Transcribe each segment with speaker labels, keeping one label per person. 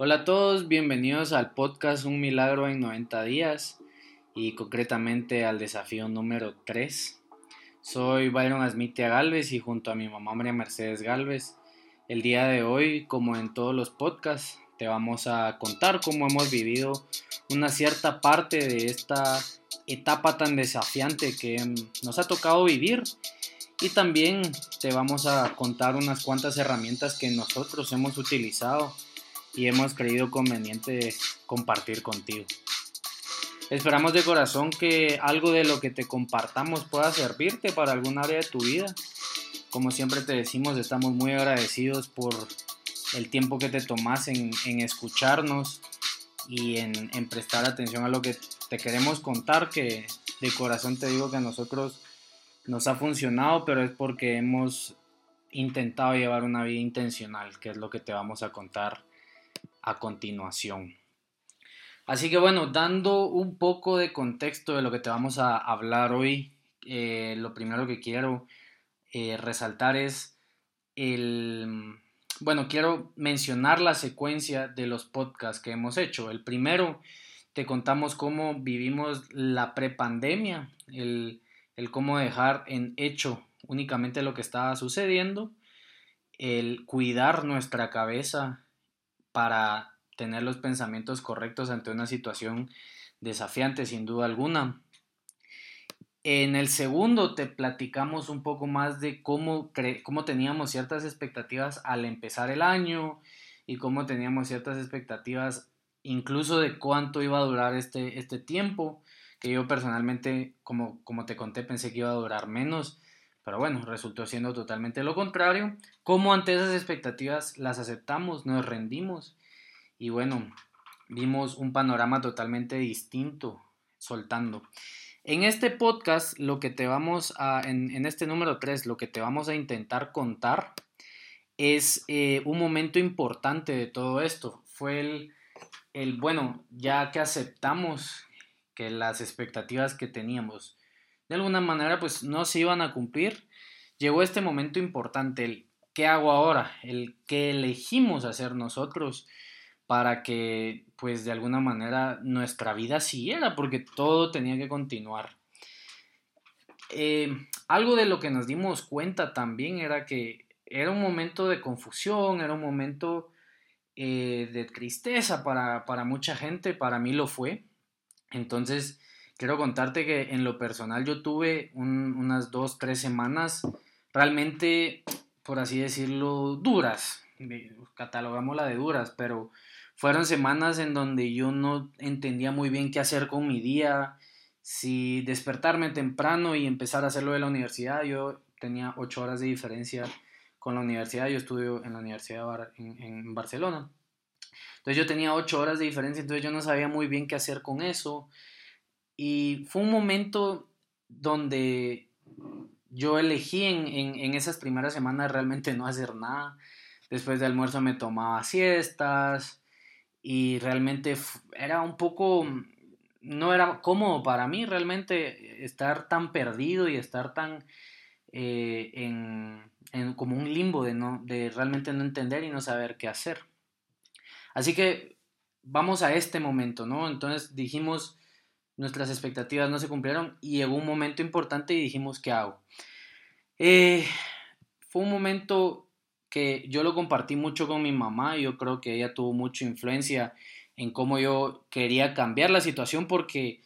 Speaker 1: Hola a todos, bienvenidos al podcast Un Milagro en 90 días y concretamente al desafío número 3. Soy Byron Asmitia Galvez y junto a mi mamá María Mercedes Galvez, el día de hoy, como en todos los podcasts, te vamos a contar cómo hemos vivido una cierta parte de esta etapa tan desafiante que nos ha tocado vivir y también te vamos a contar unas cuantas herramientas que nosotros hemos utilizado y hemos creído conveniente compartir contigo. Esperamos de corazón que algo de lo que te compartamos pueda servirte para algún área de tu vida. Como siempre te decimos, estamos muy agradecidos por el tiempo que te tomas en, escucharnos y en, en, prestar atención a lo que te queremos contar, que de corazón te digo que a nosotros nos ha funcionado, pero es porque hemos intentado llevar una vida intencional, que es lo que te vamos a contar a continuación. Así que bueno, dando un poco de contexto de lo que te vamos a hablar hoy, eh, lo primero que quiero eh, resaltar es el... Bueno, quiero mencionar la secuencia de los podcasts que hemos hecho. El primero, te contamos cómo vivimos la prepandemia, el, el cómo dejar en hecho únicamente lo que estaba sucediendo, el cuidar nuestra cabeza para tener los pensamientos correctos ante una situación desafiante, sin duda alguna. En el segundo te platicamos un poco más de cómo, cómo teníamos ciertas expectativas al empezar el año y cómo teníamos ciertas expectativas incluso de cuánto iba a durar este, este tiempo, que yo personalmente, como, como te conté, pensé que iba a durar menos, pero bueno, resultó siendo totalmente lo contrario. Cómo ante esas expectativas las aceptamos, nos rendimos y bueno, vimos un panorama totalmente distinto soltando. En este podcast, lo que te vamos a, en, este número 3, lo que te vamos a intentar contar es eh, un momento importante de todo esto. Fue el, el, bueno, ya que aceptamos que las expectativas que teníamos de alguna manera pues no se iban a cumplir, llegó este momento importante, el qué hago ahora, el qué elegimos hacer nosotros para que pues de alguna manera nuestra vida siguiera, porque todo tenía que continuar. Eh, algo de lo que nos dimos cuenta también era que era un momento de confusión, era un momento eh, de tristeza para, mucha gente, para mí lo fue. Entonces, quiero contarte que en lo personal yo tuve unas dos, tres semanas realmente, por así decirlo, duras. Catalogamos la de duras, pero fueron semanas en donde yo no entendía muy bien qué hacer con mi día, si despertarme temprano y empezar a hacerlo de la universidad. Yo tenía ocho horas de diferencia con la universidad, yo estudio en la Universidad en, Barcelona. Entonces yo tenía ocho horas de diferencia, entonces yo no sabía muy bien qué hacer con eso. Y fue un momento donde yo elegí en, en, esas primeras semanas realmente no hacer nada. Después de almuerzo me tomaba siestas, y realmente era un poco, no era cómodo para mí realmente estar tan perdido y estar tan eh, en, en, como un limbo de, no, de realmente no entender y no saber qué hacer. Así que vamos a este momento, ¿no? Entonces dijimos, nuestras expectativas no se cumplieron y llegó un momento importante y dijimos, ¿qué hago? Eh, fue un momento que yo lo compartí mucho con mi mamá y yo creo que ella tuvo mucha influencia en cómo yo quería cambiar la situación porque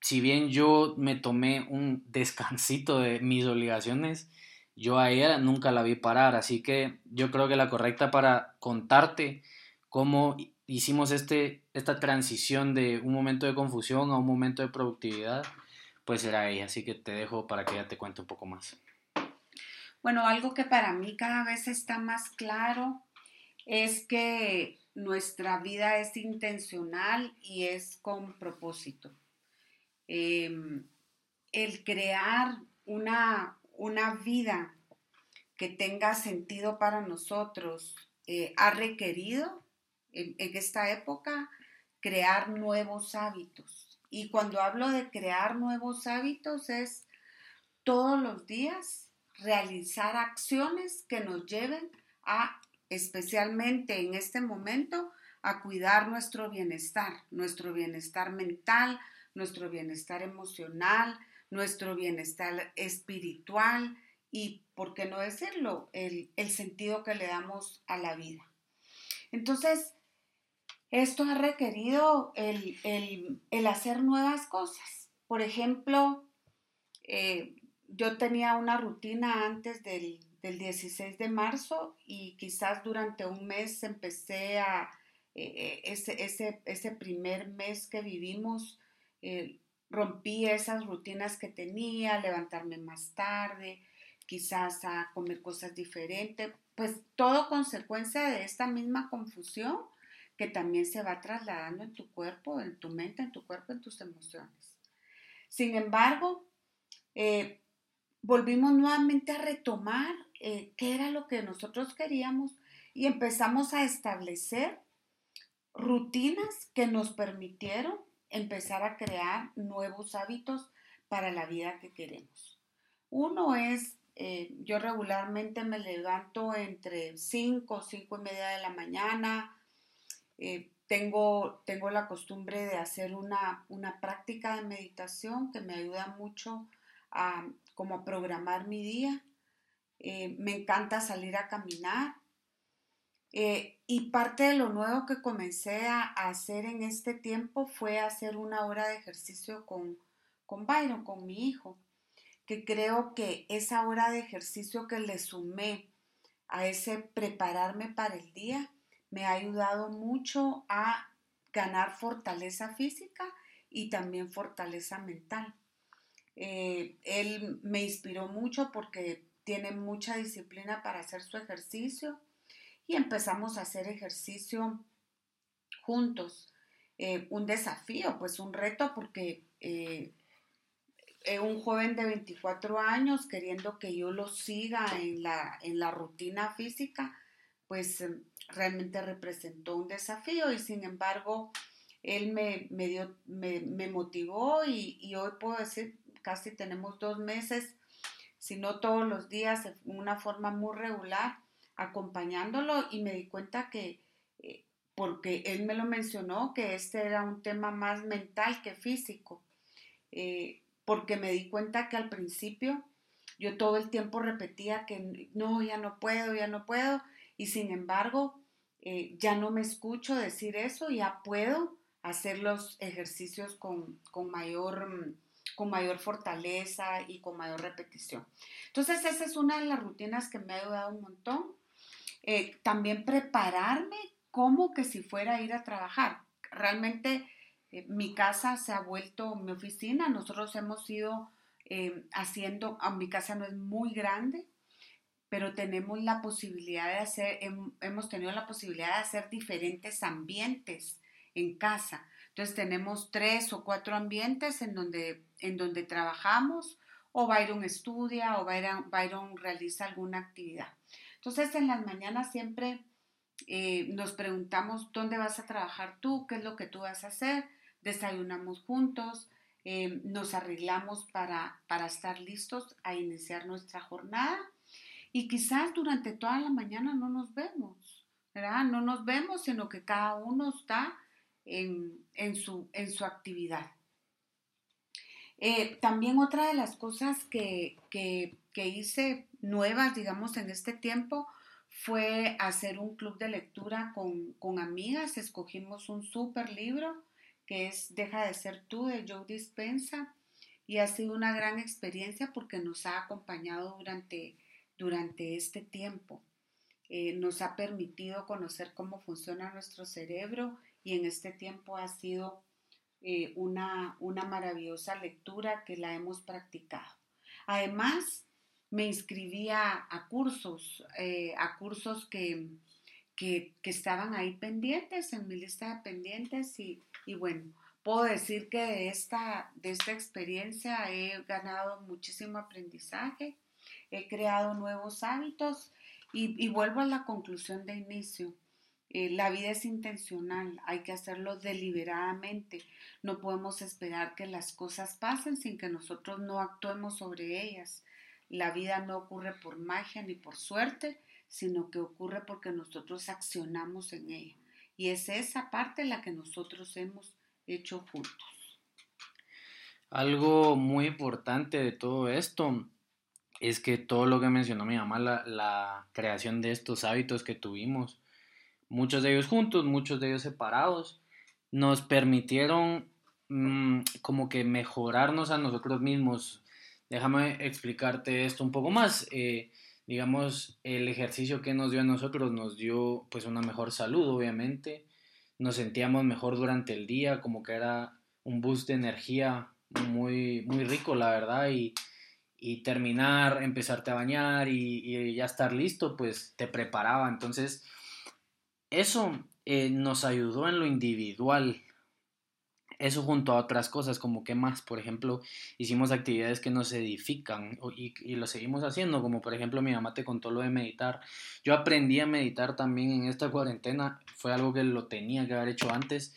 Speaker 1: si bien yo me tomé un descansito de mis obligaciones, yo a ella nunca la vi parar, así que yo creo que la correcta para contarte cómo hicimos este, esta transición de un momento de confusión a un momento de productividad, pues era ella, así que te dejo para que ella te cuente un poco más.
Speaker 2: Bueno, algo que para mí cada vez está más claro es que nuestra vida es intencional y es con propósito. Em, el crear una, una, vida que tenga sentido para nosotros eh, ha requerido en, esta época crear nuevos hábitos. Y cuando hablo de crear nuevos hábitos es todos los días realizar acciones que nos lleven a, especialmente en este momento, a cuidar nuestro bienestar, nuestro bienestar mental, nuestro bienestar emocional, nuestro bienestar espiritual y, por qué no decirlo, el, sentido que le damos a la vida. Entonces, esto ha requerido el, hacer nuevas cosas. Por ejemplo, eh, yo tenía una rutina antes del, 16 de marzo y quizás durante un mes empecé a, eh, eh, ese, ese, primer mes que vivimos, rompí esas rutinas que tenía, levantarme más tarde, quizás a comer cosas diferentes, pues todo consecuencia de esta misma confusión que también se va trasladando en tu cuerpo, en tu mente, en tu cuerpo, en tus emociones. Sin embargo, eh, volvimos nuevamente a retomar eh, qué era lo que nosotros queríamos y empezamos a establecer rutinas que nos permitieron empezar a crear nuevos hábitos para la vida que queremos. Uno es, eh, yo regularmente me levanto entre 5, 5 y media de la mañana. Eh, tengo, tengo la costumbre de hacer una, práctica de meditación que me ayuda mucho a, como a programar mi día. Eh, me encanta salir a caminar. Eh, y parte de lo nuevo que comencé a, hacer en este tiempo fue hacer una hora de ejercicio con, con Byron, con mi hijo, que creo que esa hora de ejercicio que le sumé a ese prepararme para el día me ha ayudado mucho a ganar fortaleza física y también fortaleza mental. Eh, él me inspiró mucho porque tiene mucha disciplina para hacer su ejercicio y empezamos a hacer ejercicio juntos. Eh, un desafío, pues un reto porque eh, un joven de 24 años queriendo que yo lo siga en la, en la rutina física, pues realmente representó un desafío y sin embargo él me, me, dio, me, me motivó y, y, hoy puedo decir, casi tenemos dos meses, si no todos los días, de una forma muy regular, acompañándolo y me di cuenta que, eh, porque él me lo mencionó, que este era un tema más mental que físico, eh, porque me di cuenta que al principio yo todo el tiempo repetía que no, ya no puedo, ya no puedo, y sin embargo eh, ya no me escucho decir eso, ya puedo hacer los ejercicios con, con mayor con mayor fortaleza y con mayor repetición. Entonces, esa es una de las rutinas que me ha ayudado un montón. Eh, también prepararme como que si fuera a ir a trabajar. Realmente eh, mi casa se ha vuelto mi oficina. Nosotros hemos ido eh, haciendo, a mi casa no es muy grande, pero tenemos la posibilidad de hacer, hemos tenido la posibilidad de hacer diferentes ambientes en casa. Entonces tenemos tres o cuatro ambientes en donde, en donde trabajamos o Byron estudia o Byron, realiza alguna actividad. Entonces en las mañanas siempre eh, nos preguntamos dónde vas a trabajar tú, qué es lo que tú vas a hacer, desayunamos juntos, eh, nos arreglamos para, para estar listos a iniciar nuestra jornada y quizás durante toda la mañana no nos vemos, ¿verdad? No nos vemos, sino que cada uno está en, su, en su actividad. Eh, también otra de las cosas que, que, que hice nuevas, digamos, en este tiempo fue hacer un club de lectura con, amigas. Escogimos un súper libro que es Deja de ser tú de Joe Dispensa y ha sido una gran experiencia porque nos ha acompañado durante, durante este tiempo. Eh, nos ha permitido conocer cómo funciona nuestro cerebro y en este tiempo ha sido eh, una, una maravillosa lectura que la hemos practicado. Además, me inscribía a cursos, eh, a cursos que, que, estaban ahí pendientes, en mi lista de pendientes y, bueno, puedo decir que de esta, de esta experiencia he ganado muchísimo aprendizaje, he creado nuevos hábitos y, vuelvo a la conclusión de inicio. Eh, la vida es intencional, hay que hacerlo deliberadamente. No podemos esperar que las cosas pasen sin que nosotros no actuemos sobre ellas. La vida no ocurre por magia ni por suerte, sino que ocurre porque nosotros accionamos en ella. Y es esa parte la que nosotros hemos hecho juntos.
Speaker 1: Algo muy importante de todo esto es que todo lo que mencionó mi mamá, la, creación de estos hábitos que tuvimos, muchos de ellos juntos, muchos de ellos separados, nos permitieron mm, como que mejorarnos a nosotros mismos. Déjame explicarte esto un poco más. Eh, digamos, el ejercicio que nos dio a nosotros nos dio pues una mejor salud, obviamente. Nos sentíamos mejor durante el día, como que era un boost de energía muy, muy rico, la verdad, y, terminar, empezarte a bañar y, ya estar listo, pues te preparaba. Entonces, eso eh, nos ayudó en lo individual. Eso junto a otras cosas, como que más, por ejemplo, hicimos actividades que nos edifican y, y, lo seguimos haciendo, como por ejemplo mi mamá te contó lo de meditar. Yo aprendí a meditar también en esta cuarentena, fue algo que lo tenía que haber hecho antes,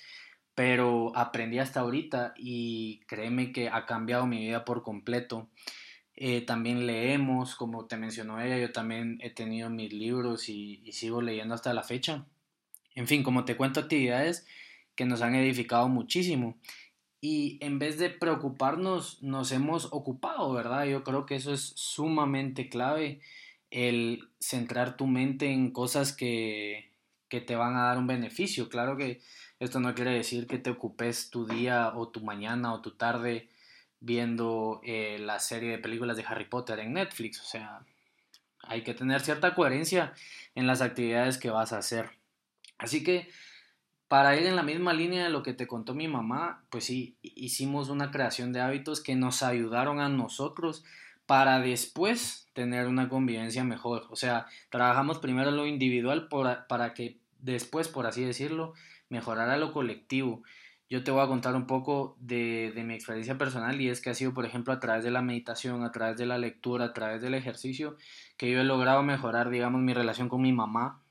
Speaker 1: pero aprendí hasta ahorita y créeme que ha cambiado mi vida por completo. Eh, también leemos, como te mencionó ella, yo también he tenido mis libros y, sigo leyendo hasta la fecha. En fin, como te cuento, actividades que nos han edificado muchísimo. Y en vez de preocuparnos, nos hemos ocupado, ¿verdad? Yo creo que eso es sumamente clave, el centrar tu mente en cosas que, que te van a dar un beneficio. Claro que esto no quiere decir que te ocupes tu día o tu mañana o tu tarde viendo eh, la serie de películas de Harry Potter en Netflix. O sea, hay que tener cierta coherencia en las actividades que vas a hacer. Así que para ir en la misma línea de lo que te contó mi mamá, pues sí, hicimos una creación de hábitos que nos ayudaron a nosotros para después tener una convivencia mejor. O sea, trabajamos primero lo individual para que después, por así decirlo, mejorar a lo colectivo. Yo te voy a contar un poco de, mi experiencia personal y es que ha sido, por ejemplo, a través de la meditación, a través de la lectura, a través del ejercicio, que yo he logrado mejorar, digamos, mi relación con mi mamá,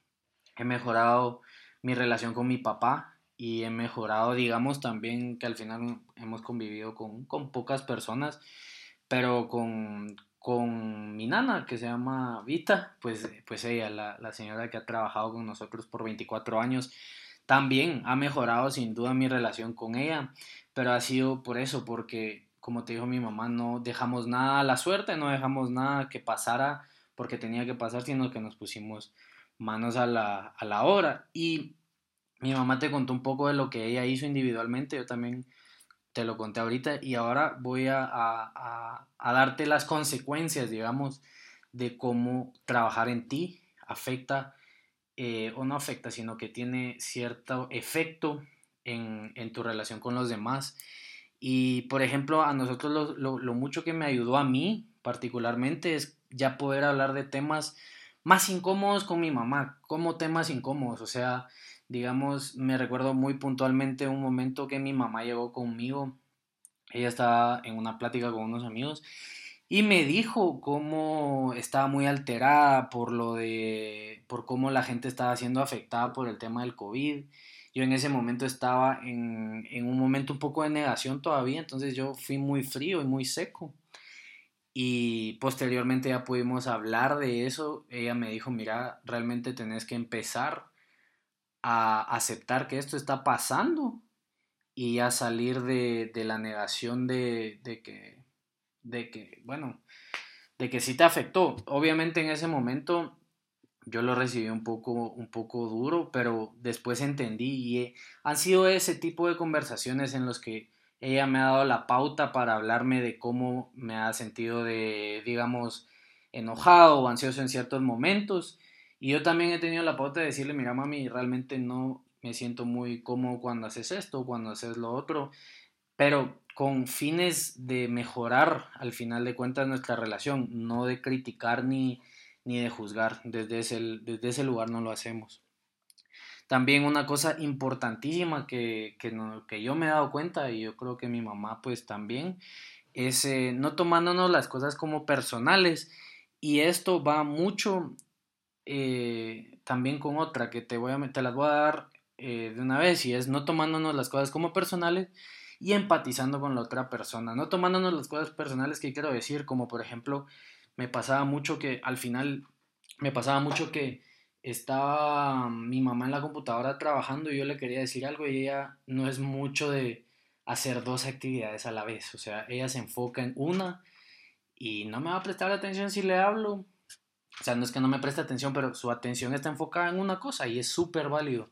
Speaker 1: he mejorado mi relación con mi papá y he mejorado, digamos, también que al final hemos convivido con, pocas personas, pero con, con mi nana que se llama Vita, pues, pues ella, la, la señora que ha trabajado con nosotros por 24 años, también ha mejorado sin duda mi relación con ella, pero ha sido por eso, porque como te dijo mi mamá, no dejamos nada a la suerte, no dejamos nada que pasara porque tenía que pasar, sino que nos pusimos manos a la, a la obra. Y mi mamá te contó un poco de lo que ella hizo individualmente, yo también te lo conté ahorita y ahora voy a, a, a darte las consecuencias, digamos, de cómo trabajar en ti afecta eh, o no afecta, sino que tiene cierto efecto en, tu relación con los demás. Y por ejemplo, a nosotros lo, mucho que me ayudó a mí particularmente es ya poder hablar de temas más incómodos con mi mamá, como temas incómodos. O sea, digamos, me recuerdo muy puntualmente un momento que mi mamá llegó conmigo. Ella estaba en una plática con unos amigos y me dijo cómo estaba muy alterada por lo de, por cómo la gente estaba siendo afectada por el tema del COVID. Yo en ese momento estaba en, en un momento un poco de negación todavía, entonces yo fui muy frío y muy seco. Y posteriormente ya pudimos hablar de eso. Ella me dijo, mira, realmente tenés que empezar a aceptar que esto está pasando y a salir de, de la negación de, de que de que, bueno, de que sí te afectó. Obviamente en ese momento yo lo recibí un poco, un poco duro, pero después entendí y han sido ese tipo de conversaciones en los que ella me ha dado la pauta para hablarme de cómo me ha sentido de, digamos, enojado o ansioso en ciertos momentos. Y yo también he tenido la pauta de decirle, mira mami, realmente no me siento muy cómodo cuando haces esto, cuando haces lo otro, pero con fines de mejorar al final de cuentas nuestra relación, no de criticar ni, ni de juzgar. Desde ese, desde ese lugar no lo hacemos. También una cosa importantísima que, que, yo me he dado cuenta y yo creo que mi mamá pues también es eh, no tomándonos las cosas como personales y esto va mucho eh, también con otra que te, voy a, te las voy a dar eh, de una vez y es no tomándonos las cosas como personales y empatizando con la otra persona, no tomándonos las cosas personales que quiero decir, como por ejemplo, me pasaba mucho que al final, me pasaba mucho que estaba mi mamá en la computadora trabajando y yo le quería decir algo y ella no es mucho de hacer dos actividades a la vez. O sea, ella se enfoca en una y no me va a prestar atención si le hablo. O sea, no es que no me preste atención, pero su atención está enfocada en una cosa y es súper válido.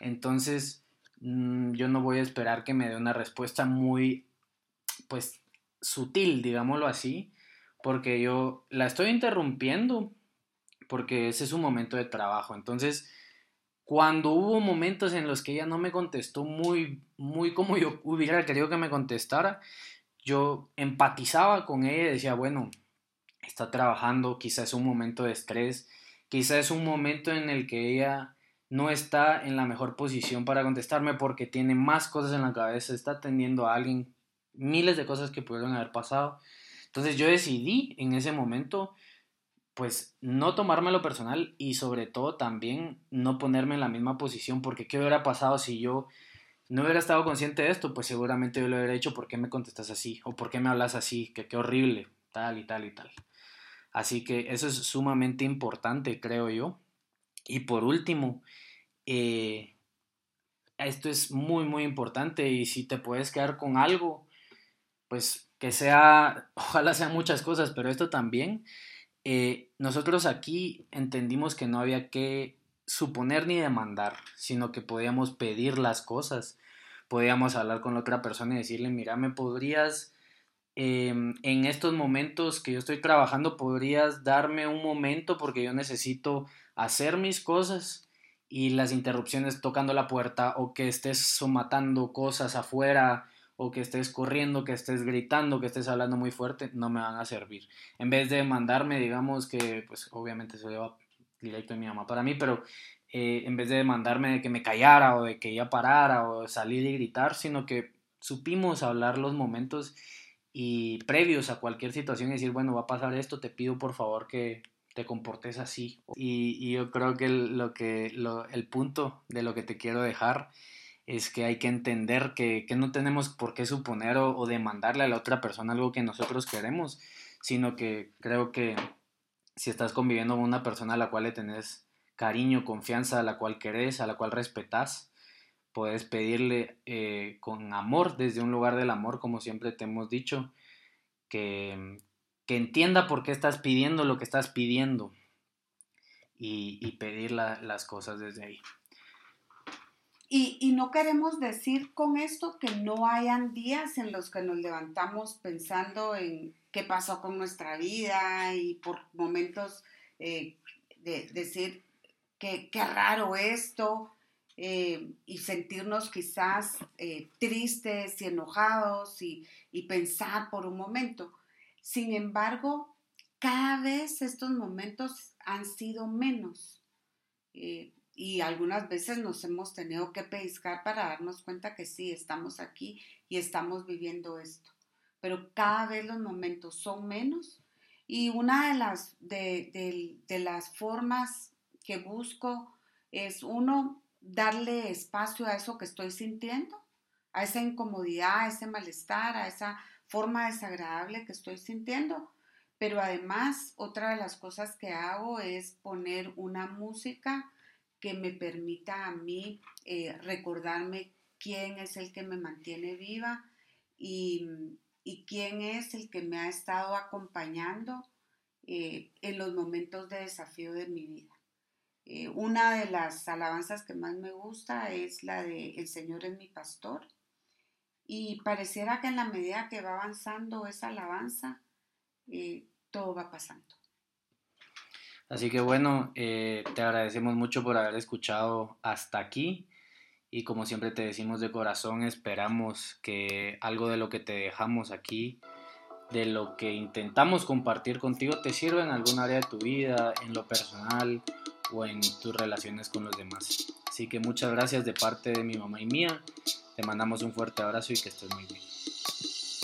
Speaker 1: Entonces, mm, yo no voy a esperar que me dé una respuesta muy, pues, sutil, digámoslo así, porque yo la estoy interrumpiendo, porque ese es un momento de trabajo. Entonces, cuando hubo momentos en los que ella no me contestó muy, muy como yo hubiera querido que me contestara, yo empatizaba con ella y decía, bueno, está trabajando, quizás es un momento de estrés, quizás es un momento en el que ella no está en la mejor posición para contestarme porque tiene más cosas en la cabeza, está atendiendo a alguien, miles de cosas que pudieron haber pasado. Entonces yo decidí en ese momento pues no tomármelo personal y sobre todo también no ponerme en la misma posición porque qué hubiera pasado si yo no hubiera estado consciente de esto, pues seguramente yo lo hubiera hecho, ¿por qué me contestas así? ¿O por qué me hablas así? Que qué horrible, tal y tal y tal. Así que eso es sumamente importante, creo yo. Y por último, eh, esto es muy, muy importante y si te puedes quedar con algo, pues que sea, ojalá sean muchas cosas, pero esto también eh, nosotros aquí entendimos que no había que suponer ni demandar, sino que podíamos pedir las cosas, podíamos hablar con la otra persona y decirle, mira, me podrías, em, en estos momentos que yo estoy trabajando, podrías darme un momento porque yo necesito hacer mis cosas y las interrupciones tocando la puerta o que estés somatando cosas afuera o que estés corriendo, que estés gritando, que estés hablando muy fuerte, no me van a servir. En vez de mandarme, digamos que, pues obviamente se lleva directo de mi mamá para mí, pero eh, en vez de mandarme de que me callara o de que ya parara o salir y gritar, sino que supimos hablar los momentos y previos a cualquier situación y decir, bueno, va a pasar esto, te pido por favor que te comportes así. Y, yo creo que, lo que el punto de lo que te quiero dejar es que hay que entender que, no tenemos por qué suponer o, demandarle a la otra persona algo que nosotros queremos, sino que creo que si estás conviviendo con una persona a la cual le tenés cariño, confianza, a la cual querés, a la cual respetas, puedes pedirle eh, con amor, desde un lugar del amor, como siempre te hemos dicho, que, que entienda por qué estás pidiendo lo que estás pidiendo y, pedir las cosas desde ahí.
Speaker 2: Y, no queremos decir con esto que no hayan días en los que nos levantamos pensando en qué pasó con nuestra vida y por momentos eh, de, decir que qué raro esto eh, y sentirnos quizás eh, tristes y enojados y, y, pensar por un momento. Sin embargo, cada vez estos momentos han sido menos y algunas veces nos hemos tenido que pescar para darnos cuenta que sí, estamos aquí y estamos viviendo esto. Pero cada vez los momentos son menos y una de las, de, las formas que busco es uno, darle espacio a eso que estoy sintiendo, a esa incomodidad, a ese malestar, a esa forma desagradable que estoy sintiendo. Pero además, otra de las cosas que hago es poner una música que me permita a mí eh, recordarme quién es el que me mantiene viva y, quién es el que me ha estado acompañando eh, en los momentos de desafío de mi vida. Eh, una de las alabanzas que más me gusta es la de El Señor es mi pastor. Y pareciera que en la medida que va avanzando esa alabanza, todo va pasando.
Speaker 1: Así que bueno, eh, te agradecemos mucho por haber escuchado hasta aquí y como siempre te decimos de corazón, esperamos que algo de lo que te dejamos aquí, de lo que intentamos compartir contigo, te sirva en algún área de tu vida, en lo personal o en tus relaciones con los demás. Así que muchas gracias de parte de mi mamá y mía. Te mandamos un fuerte abrazo y que estés muy bien.